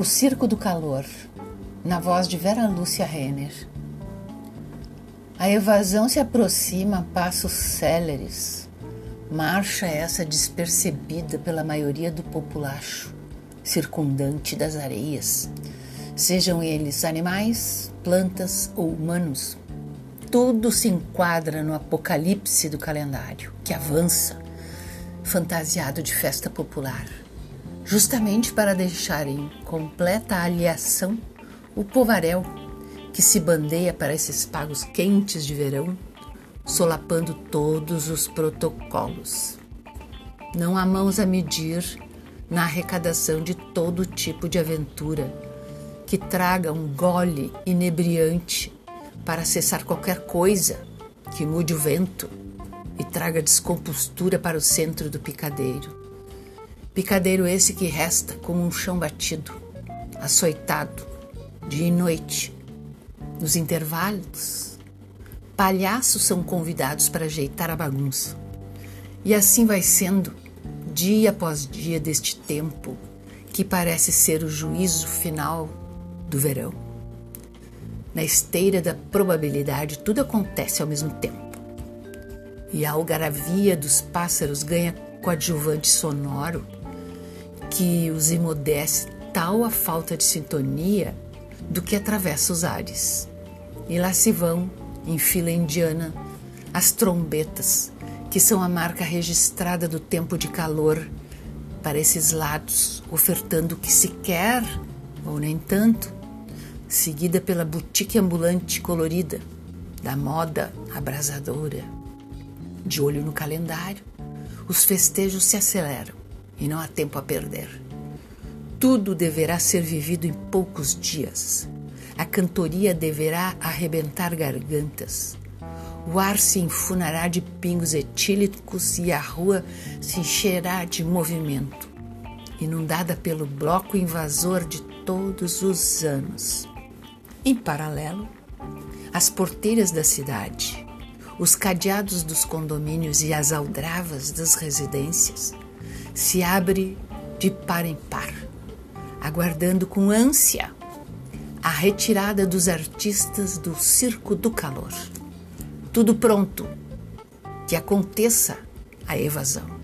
O Circo do Calor, na voz de Vera Lúcia Renner. A evasão se aproxima a passos céleres. Marcha essa despercebida pela maioria do populacho circundante das areias, sejam eles animais, plantas ou humanos. Tudo se enquadra no apocalipse do calendário, que avança, fantasiado de festa popular justamente para deixar em completa aliação o povaréu que se bandeia para esses pagos quentes de verão, solapando todos os protocolos. Não há mãos a medir na arrecadação de todo tipo de aventura que traga um gole inebriante para cessar qualquer coisa que mude o vento e traga descompostura para o centro do picadeiro. Picadeiro esse que resta como um chão batido, açoitado, dia e noite. Nos intervalos, palhaços são convidados para ajeitar a bagunça. E assim vai sendo, dia após dia deste tempo, que parece ser o juízo final do verão. Na esteira da probabilidade, tudo acontece ao mesmo tempo. E a algaravia dos pássaros ganha coadjuvante sonoro que os emudece tal a falta de sintonia do que atravessa os ares. E lá se vão, em fila indiana, as trombetas, que são a marca registrada do tempo de calor, para esses lados, ofertando o que se quer, ou nem tanto, seguida pela boutique ambulante colorida, da moda abrasadora. De olho no calendário, os festejos se aceleram e não há tempo a perder. Tudo deverá ser vivido em poucos dias. A cantoria deverá arrebentar gargantas. O ar se enfunará de pingos etílicos e a rua se encherá de movimento, inundada pelo bloco invasor de todos os anos. Em paralelo, as porteiras da cidade, os cadeados dos condomínios e as aldravas das residências se abre de par em par, aguardando com ânsia a retirada dos artistas do circo do calor. Tudo pronto, que aconteça a evasão.